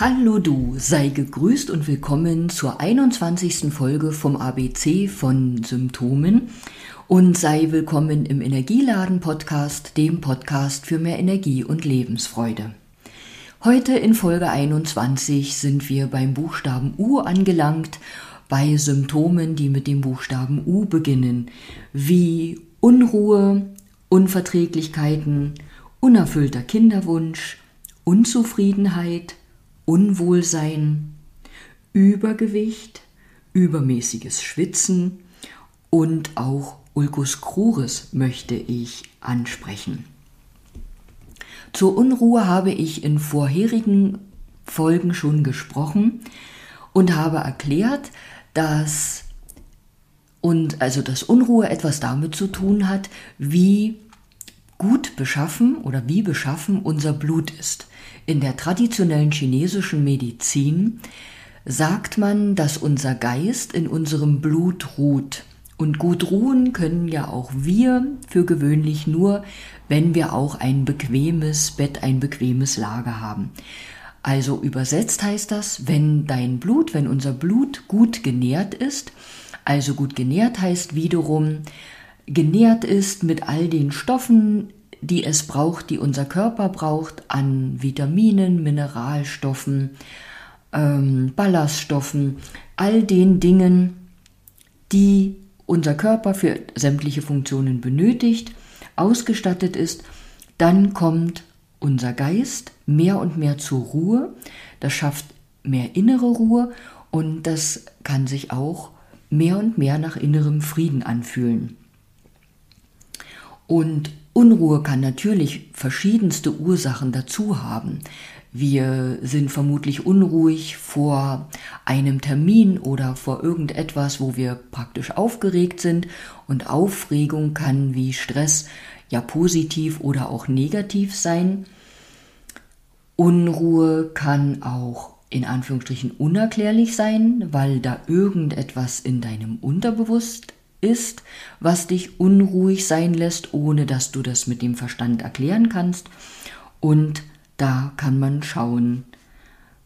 Hallo du, sei gegrüßt und willkommen zur 21. Folge vom ABC von Symptomen und sei willkommen im Energieladen Podcast, dem Podcast für mehr Energie und Lebensfreude. Heute in Folge 21 sind wir beim Buchstaben U angelangt, bei Symptomen, die mit dem Buchstaben U beginnen, wie Unruhe, Unverträglichkeiten, unerfüllter Kinderwunsch, Unzufriedenheit, Unwohlsein, Übergewicht, übermäßiges Schwitzen und auch Ulcus cruris möchte ich ansprechen. Zur Unruhe habe ich in vorherigen Folgen schon gesprochen und habe erklärt, dass und also dass Unruhe etwas damit zu tun hat, wie gut beschaffen oder wie beschaffen unser Blut ist. In der traditionellen chinesischen Medizin sagt man, dass unser Geist in unserem Blut ruht. Und gut ruhen können ja auch wir für gewöhnlich nur, wenn wir auch ein bequemes Bett, ein bequemes Lager haben. Also übersetzt heißt das, wenn dein Blut, wenn unser Blut gut genährt ist, also gut genährt heißt wiederum, genährt ist mit all den Stoffen, die es braucht, die unser Körper braucht, an Vitaminen, Mineralstoffen, ähm, Ballaststoffen, all den Dingen, die unser Körper für sämtliche Funktionen benötigt, ausgestattet ist, dann kommt unser Geist mehr und mehr zur Ruhe, das schafft mehr innere Ruhe und das kann sich auch mehr und mehr nach innerem Frieden anfühlen. Und Unruhe kann natürlich verschiedenste Ursachen dazu haben. Wir sind vermutlich unruhig vor einem Termin oder vor irgendetwas, wo wir praktisch aufgeregt sind. Und Aufregung kann wie Stress ja positiv oder auch negativ sein. Unruhe kann auch in Anführungsstrichen unerklärlich sein, weil da irgendetwas in deinem Unterbewusst ist, was dich unruhig sein lässt, ohne dass du das mit dem Verstand erklären kannst. Und da kann man schauen,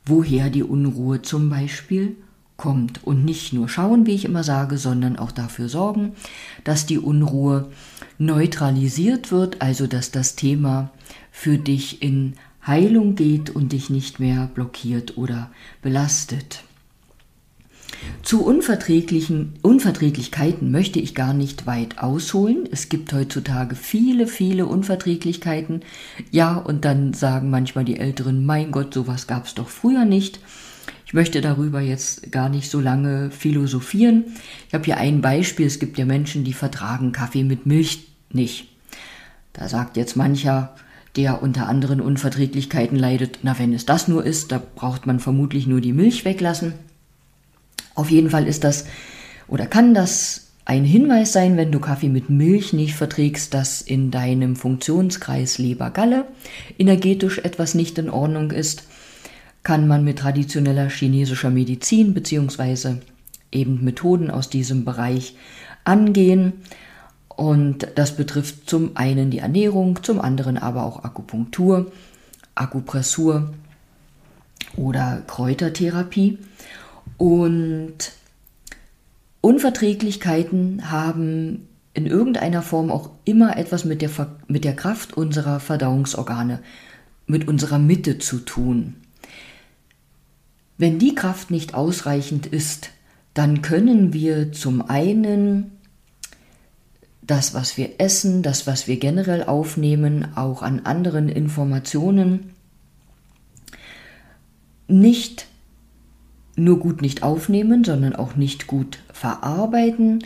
woher die Unruhe zum Beispiel kommt. Und nicht nur schauen, wie ich immer sage, sondern auch dafür sorgen, dass die Unruhe neutralisiert wird, also dass das Thema für dich in Heilung geht und dich nicht mehr blockiert oder belastet. Zu unverträglichen Unverträglichkeiten möchte ich gar nicht weit ausholen. Es gibt heutzutage viele, viele Unverträglichkeiten. Ja, und dann sagen manchmal die Älteren, mein Gott, sowas gab es doch früher nicht. Ich möchte darüber jetzt gar nicht so lange philosophieren. Ich habe hier ein Beispiel. Es gibt ja Menschen, die vertragen Kaffee mit Milch nicht. Da sagt jetzt mancher, der unter anderen Unverträglichkeiten leidet, na wenn es das nur ist, da braucht man vermutlich nur die Milch weglassen. Auf jeden Fall ist das oder kann das ein Hinweis sein, wenn du Kaffee mit Milch nicht verträgst, dass in deinem Funktionskreis Leber-Galle energetisch etwas nicht in Ordnung ist, kann man mit traditioneller chinesischer Medizin bzw. eben Methoden aus diesem Bereich angehen. Und das betrifft zum einen die Ernährung, zum anderen aber auch Akupunktur, Akupressur oder Kräutertherapie. Und Unverträglichkeiten haben in irgendeiner Form auch immer etwas mit der, mit der Kraft unserer Verdauungsorgane, mit unserer Mitte zu tun. Wenn die Kraft nicht ausreichend ist, dann können wir zum einen das, was wir essen, das, was wir generell aufnehmen, auch an anderen Informationen, nicht nur gut nicht aufnehmen, sondern auch nicht gut verarbeiten,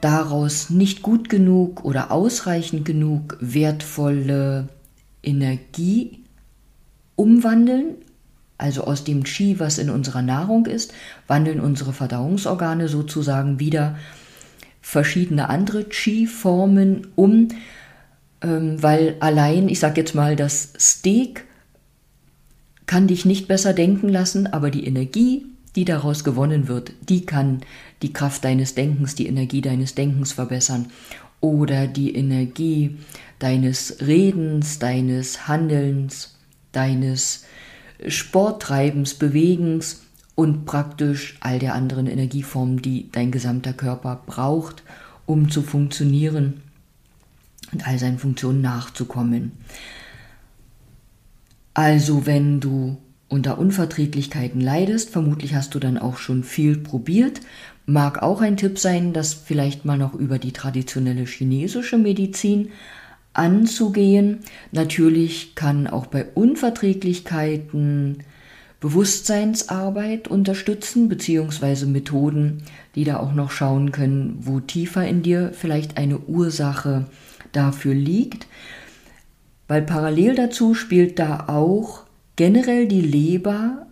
daraus nicht gut genug oder ausreichend genug wertvolle Energie umwandeln, also aus dem Qi, was in unserer Nahrung ist, wandeln unsere Verdauungsorgane sozusagen wieder verschiedene andere Qi-Formen um, ähm, weil allein, ich sage jetzt mal, das Steak kann dich nicht besser denken lassen, aber die Energie, die daraus gewonnen wird, die kann die Kraft deines Denkens, die Energie deines Denkens verbessern oder die Energie deines Redens, deines Handelns, deines Sporttreibens, Bewegens und praktisch all der anderen Energieformen, die dein gesamter Körper braucht, um zu funktionieren und all seinen Funktionen nachzukommen. Also wenn du unter Unverträglichkeiten leidest, vermutlich hast du dann auch schon viel probiert, mag auch ein Tipp sein, das vielleicht mal noch über die traditionelle chinesische Medizin anzugehen. Natürlich kann auch bei Unverträglichkeiten Bewusstseinsarbeit unterstützen, beziehungsweise Methoden, die da auch noch schauen können, wo tiefer in dir vielleicht eine Ursache dafür liegt. Weil parallel dazu spielt da auch generell die Leber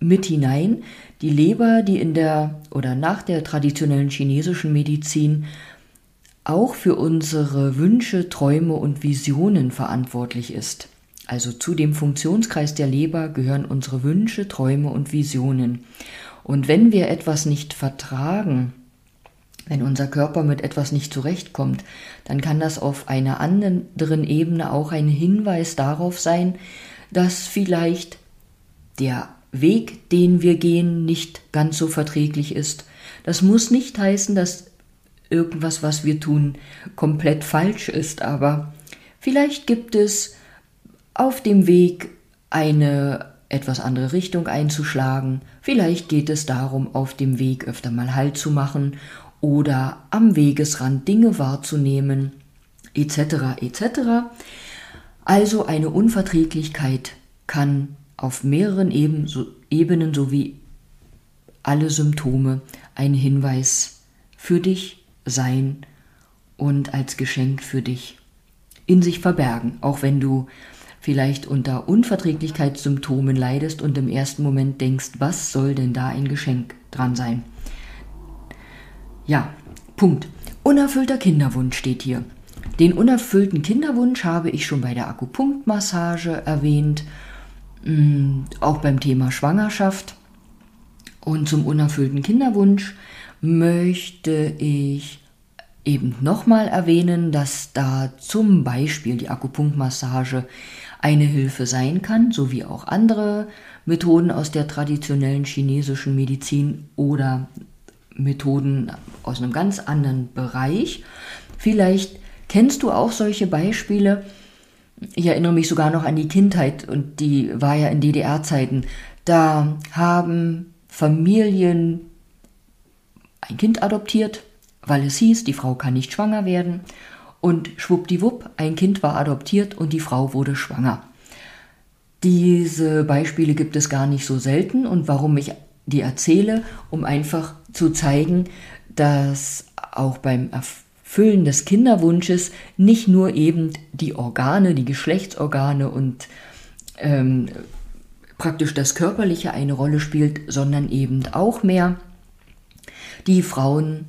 mit hinein. Die Leber, die in der oder nach der traditionellen chinesischen Medizin auch für unsere Wünsche, Träume und Visionen verantwortlich ist. Also zu dem Funktionskreis der Leber gehören unsere Wünsche, Träume und Visionen. Und wenn wir etwas nicht vertragen, wenn unser Körper mit etwas nicht zurechtkommt, dann kann das auf einer anderen Ebene auch ein Hinweis darauf sein, dass vielleicht der Weg, den wir gehen, nicht ganz so verträglich ist. Das muss nicht heißen, dass irgendwas, was wir tun, komplett falsch ist, aber vielleicht gibt es auf dem Weg eine etwas andere Richtung einzuschlagen, vielleicht geht es darum, auf dem Weg öfter mal Halt zu machen oder am Wegesrand Dinge wahrzunehmen, etc. etc. Also eine Unverträglichkeit kann auf mehreren Ebenen sowie alle Symptome ein Hinweis für dich sein und als Geschenk für dich in sich verbergen, auch wenn du vielleicht unter Unverträglichkeitssymptomen leidest und im ersten Moment denkst, was soll denn da ein Geschenk dran sein? Ja, Punkt. Unerfüllter Kinderwunsch steht hier. Den unerfüllten Kinderwunsch habe ich schon bei der Akupunktmassage erwähnt Mm, auch beim Thema Schwangerschaft. Und zum unerfüllten Kinderwunsch möchte ich eben nochmal erwähnen, dass da zum Beispiel die Akupunktmassage eine Hilfe sein kann, sowie auch andere Methoden aus der traditionellen chinesischen Medizin oder Methoden aus einem ganz anderen Bereich. Vielleicht kennst du auch solche Beispiele, ich erinnere mich sogar noch an die Kindheit und die war ja in DDR-Zeiten. Da haben Familien ein Kind adoptiert, weil es hieß, die Frau kann nicht schwanger werden. Und schwuppdiwupp, ein Kind war adoptiert und die Frau wurde schwanger. Diese Beispiele gibt es gar nicht so selten und warum ich die erzähle, um einfach zu zeigen, dass auch beim Erfolg Erfüllen des Kinderwunsches nicht nur eben die Organe, die Geschlechtsorgane und ähm, praktisch das Körperliche eine Rolle spielt, sondern eben auch mehr die Frauen,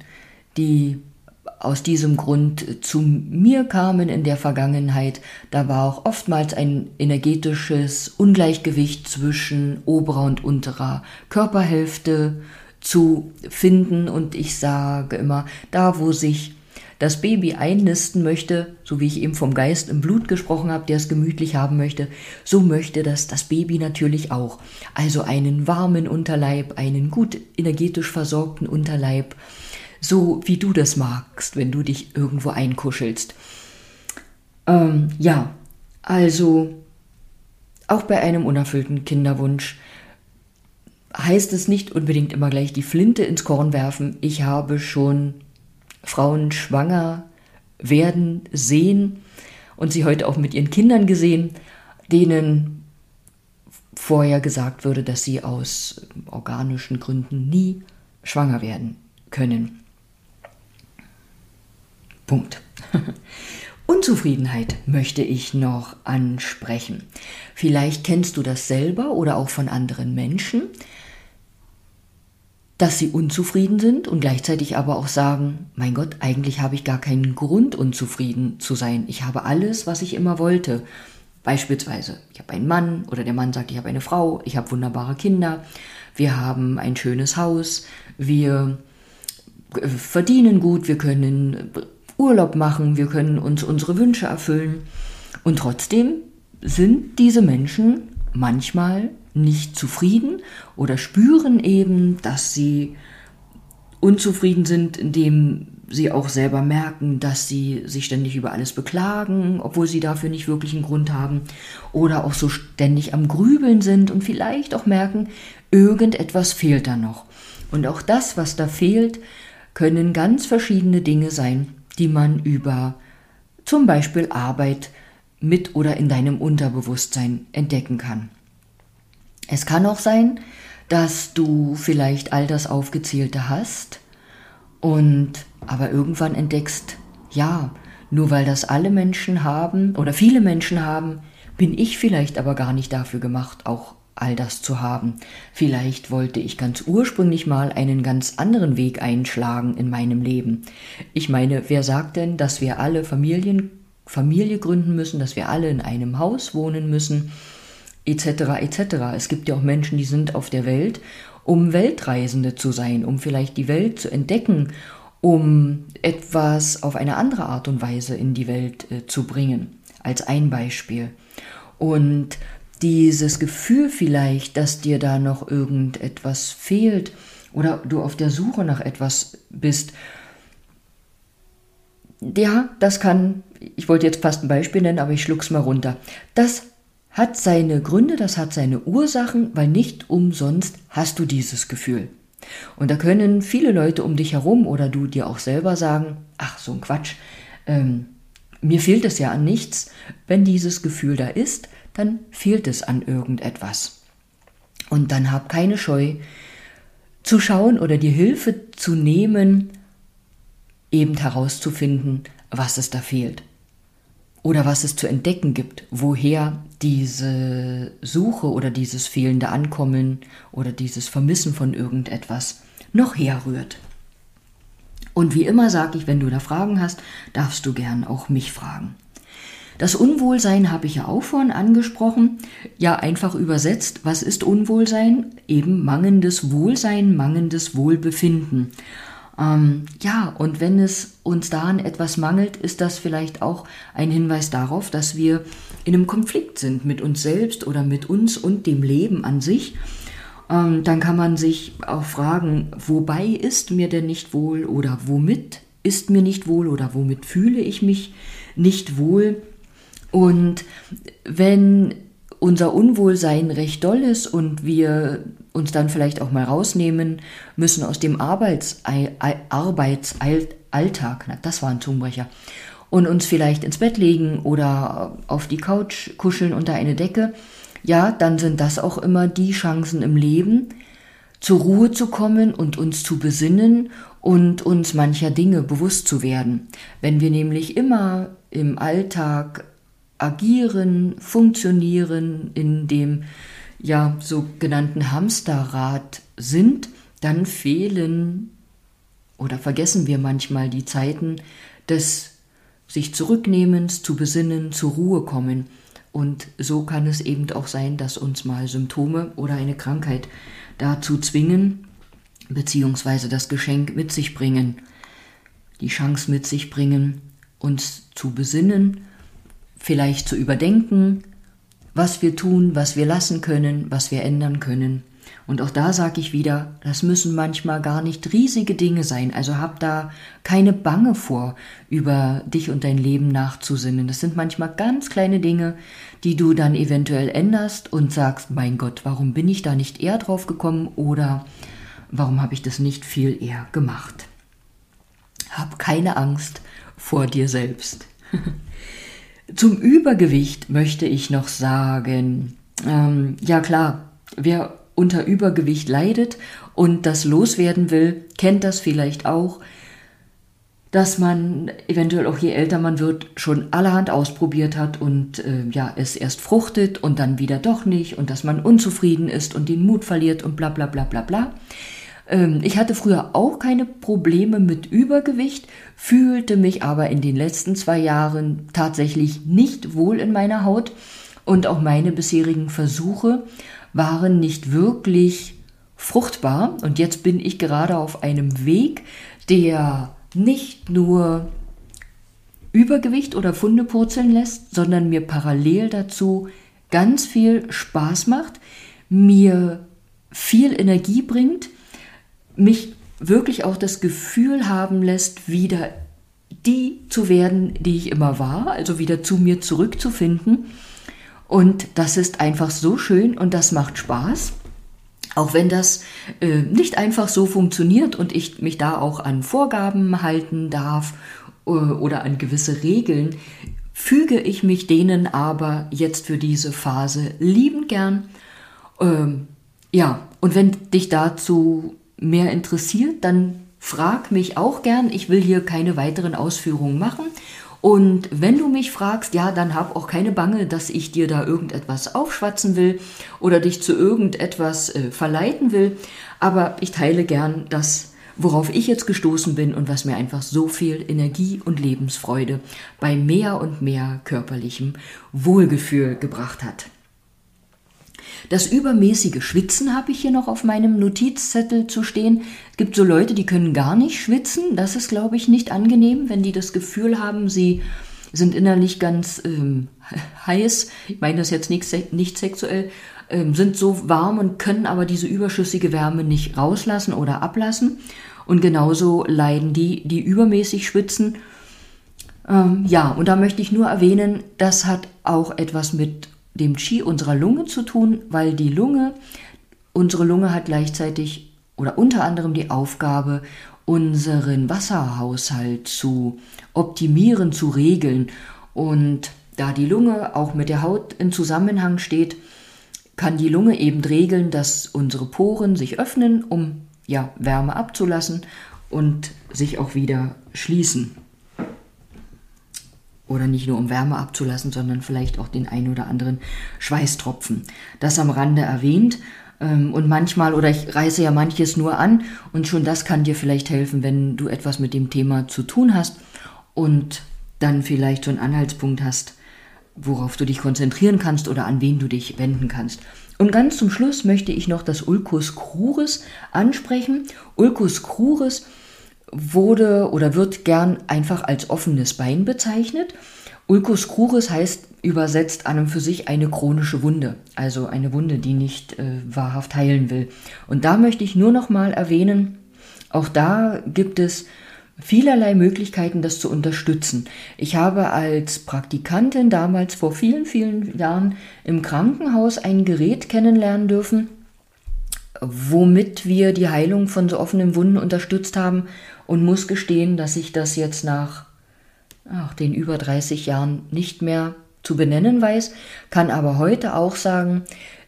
die aus diesem Grund zu mir kamen in der Vergangenheit, da war auch oftmals ein energetisches Ungleichgewicht zwischen oberer und unterer Körperhälfte zu finden. Und ich sage immer, da wo sich das Baby einnisten möchte, so wie ich eben vom Geist im Blut gesprochen habe, der es gemütlich haben möchte, so möchte das das Baby natürlich auch. Also einen warmen Unterleib, einen gut energetisch versorgten Unterleib, so wie du das magst, wenn du dich irgendwo einkuschelst. Ähm, ja, also auch bei einem unerfüllten Kinderwunsch heißt es nicht unbedingt immer gleich die Flinte ins Korn werfen. Ich habe schon Frauen schwanger werden sehen und sie heute auch mit ihren Kindern gesehen, denen vorher gesagt würde, dass sie aus organischen Gründen nie schwanger werden können. Punkt. Unzufriedenheit möchte ich noch ansprechen. Vielleicht kennst du das selber oder auch von anderen Menschen, dass sie unzufrieden sind und gleichzeitig aber auch sagen, mein Gott, eigentlich habe ich gar keinen Grund, unzufrieden zu sein. Ich habe alles, was ich immer wollte. Beispielsweise, ich habe einen Mann oder der Mann sagt, ich habe eine Frau, ich habe wunderbare Kinder, wir haben ein schönes Haus, wir äh, verdienen gut, wir können Urlaub machen, wir können uns unsere Wünsche erfüllen. Und trotzdem sind diese Menschen manchmal nicht zufrieden oder spüren eben, dass sie unzufrieden sind, indem sie auch selber merken, dass sie sich ständig über alles beklagen, obwohl sie dafür nicht wirklich einen Grund haben, oder auch so ständig am Grübeln sind und vielleicht auch merken, irgendetwas fehlt da noch. Und auch das, was da fehlt, können ganz verschiedene Dinge sein, die man über zum Beispiel Arbeit mit oder in deinem Unterbewusstsein entdecken kann. Es kann auch sein, dass du vielleicht all das Aufgezählte hast und aber irgendwann entdeckst, ja, nur weil das alle Menschen haben oder viele Menschen haben, bin ich vielleicht aber gar nicht dafür gemacht, auch all das zu haben. Vielleicht wollte ich ganz ursprünglich mal einen ganz anderen Weg einschlagen in meinem Leben. Ich meine, wer sagt denn, dass wir alle Familien, Familie gründen müssen, dass wir alle in einem Haus wohnen müssen, etc. etc. Es gibt ja auch Menschen, die sind auf der Welt, um Weltreisende zu sein, um vielleicht die Welt zu entdecken, um etwas auf eine andere Art und Weise in die Welt äh, zu bringen, als ein Beispiel. Und dieses Gefühl vielleicht, dass dir da noch irgendetwas fehlt oder du auf der Suche nach etwas bist, ja, das kann, ich wollte jetzt fast ein Beispiel nennen, aber ich schluck's mal runter. Das hat seine Gründe, das hat seine Ursachen, weil nicht umsonst hast du dieses Gefühl. Und da können viele Leute um dich herum oder du dir auch selber sagen, ach, so ein Quatsch, ähm, mir fehlt es ja an nichts. Wenn dieses Gefühl da ist, dann fehlt es an irgendetwas. Und dann hab keine Scheu zu schauen oder die Hilfe zu nehmen, eben herauszufinden, was es da fehlt oder was es zu entdecken gibt, woher diese Suche oder dieses fehlende Ankommen oder dieses Vermissen von irgendetwas noch herrührt. Und wie immer sage ich, wenn du da Fragen hast, darfst du gern auch mich fragen. Das Unwohlsein habe ich ja auch vorhin angesprochen. Ja, einfach übersetzt, was ist Unwohlsein? Eben mangelndes Wohlsein, mangelndes Wohlbefinden. Ähm, ja, und wenn es uns daran etwas mangelt, ist das vielleicht auch ein Hinweis darauf, dass wir in einem Konflikt sind mit uns selbst oder mit uns und dem Leben an sich. Ähm, dann kann man sich auch fragen, wobei ist mir denn nicht wohl oder womit ist mir nicht wohl oder womit fühle ich mich nicht wohl. Und wenn unser Unwohlsein recht doll ist und wir uns dann vielleicht auch mal rausnehmen müssen aus dem Arbeits Arbeitsalltag, na, das war ein Zungenbrecher, und uns vielleicht ins Bett legen oder auf die Couch kuscheln unter eine Decke, ja, dann sind das auch immer die Chancen im Leben, zur Ruhe zu kommen und uns zu besinnen und uns mancher Dinge bewusst zu werden. Wenn wir nämlich immer im Alltag agieren, funktionieren, in dem ja sogenannten Hamsterrad sind, dann fehlen oder vergessen wir manchmal die Zeiten des sich zurücknehmens, zu besinnen, zur Ruhe kommen. Und so kann es eben auch sein, dass uns mal Symptome oder eine Krankheit dazu zwingen, beziehungsweise das Geschenk mit sich bringen, die Chance mit sich bringen, uns zu besinnen vielleicht zu überdenken, was wir tun, was wir lassen können, was wir ändern können. Und auch da sage ich wieder, das müssen manchmal gar nicht riesige Dinge sein. Also hab da keine Bange vor, über dich und dein Leben nachzusinnen. Das sind manchmal ganz kleine Dinge, die du dann eventuell änderst und sagst, mein Gott, warum bin ich da nicht eher drauf gekommen oder warum habe ich das nicht viel eher gemacht? Hab keine Angst vor dir selbst. Zum Übergewicht möchte ich noch sagen, ähm, ja klar, wer unter Übergewicht leidet und das loswerden will, kennt das vielleicht auch, dass man eventuell auch je älter man wird, schon allerhand ausprobiert hat und äh, ja, es erst fruchtet und dann wieder doch nicht und dass man unzufrieden ist und den Mut verliert und bla bla bla bla bla. Ähm, ich hatte früher auch keine Probleme mit Übergewicht, fühlte mich aber in den letzten zwei Jahren tatsächlich nicht wohl in meiner Haut. Und auch meine bisherigen Versuche waren nicht wirklich fruchtbar. Und jetzt bin ich gerade auf einem Weg, der nicht nur Übergewicht oder Funde purzeln lässt, sondern mir parallel dazu ganz viel Spaß macht, mir viel Energie bringt, mich wirklich auch das Gefühl haben lässt, wieder die zu werden, die ich immer war, also wieder zu mir zurückzufinden. Und das ist einfach so schön und das macht Spaß. Auch wenn das äh, nicht einfach so funktioniert und ich mich da auch an Vorgaben halten darf äh, oder an gewisse Regeln, füge ich mich denen aber jetzt für diese Phase liebend gern. Ähm, ja, und wenn dich dazu mehr interessiert, dann frag mich auch gern. Ich will hier keine weiteren Ausführungen machen. Und wenn du mich fragst, ja, dann hab auch keine Bange, dass ich dir da irgendetwas aufschwatzen will oder dich zu irgendetwas äh, verleiten will. Aber ich teile gern das, worauf ich jetzt gestoßen bin und was mir einfach so viel Energie und Lebensfreude bei mehr und mehr körperlichem Wohlgefühl gebracht hat. Das übermäßige Schwitzen habe ich hier noch auf meinem Notizzettel zu stehen. Es gibt so Leute, die können gar nicht schwitzen. Das ist, glaube ich, nicht angenehm, wenn die das Gefühl haben, sie sind innerlich ganz ähm, heiß. Ich meine das jetzt nicht, nicht sexuell, ähm, sind so warm und können aber diese überschüssige Wärme nicht rauslassen oder ablassen. Und genauso leiden die, die übermäßig schwitzen. Ähm, ja, und da möchte ich nur erwähnen, das hat auch etwas mit dem Qi unserer Lunge zu tun, weil die Lunge, unsere Lunge hat gleichzeitig oder unter anderem die Aufgabe, unseren Wasserhaushalt zu optimieren, zu regeln. Und da die Lunge auch mit der Haut in Zusammenhang steht, kann die Lunge eben regeln, dass unsere Poren sich öffnen, um ja, Wärme abzulassen und sich auch wieder schließen oder nicht nur um Wärme abzulassen, sondern vielleicht auch den ein oder anderen Schweißtropfen. Das am Rande erwähnt. Ähm, und manchmal, oder ich reiße ja manches nur an, und schon das kann dir vielleicht helfen, wenn du etwas mit dem Thema zu tun hast und dann vielleicht so einen Anhaltspunkt hast, worauf du dich konzentrieren kannst oder an wen du dich wenden kannst. Und ganz zum Schluss möchte ich noch das Ulcus cruris ansprechen. Ulcus cruris wurde oder wird gern einfach als offenes Bein bezeichnet. Ulcus cruris heißt übersetzt an und für sich eine chronische Wunde, also eine Wunde, die nicht äh, wahrhaft heilen will. Und da möchte ich nur noch mal erwähnen, auch da gibt es vielerlei Möglichkeiten, das zu unterstützen. Ich habe als Praktikantin damals vor vielen, vielen Jahren im Krankenhaus ein Gerät kennenlernen dürfen, womit wir die Heilung von so offenen Wunden unterstützt haben und muss gestehen, dass ich das jetzt nach ach, den über 30 Jahren nicht mehr zu benennen weiß, kann aber heute auch sagen,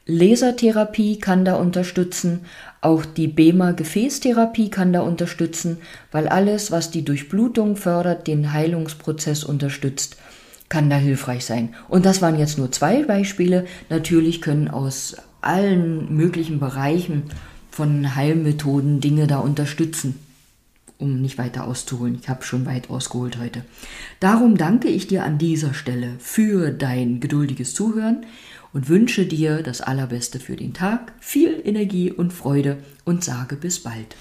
Lasertherapie kann da unterstützen, auch die BEMA-Gefäßtherapie kann da unterstützen, weil alles, was die Durchblutung fördert, den Heilungsprozess unterstützt, kann da hilfreich sein. Und das waren jetzt nur zwei Beispiele. Natürlich können aus allen möglichen Bereichen von Heilmethoden Dinge da unterstützen um nicht weiter auszuholen. Ich habe schon weit ausgeholt heute. Darum danke ich dir an dieser Stelle für dein geduldiges Zuhören und wünsche dir das Allerbeste für den Tag, viel Energie und Freude und sage bis bald.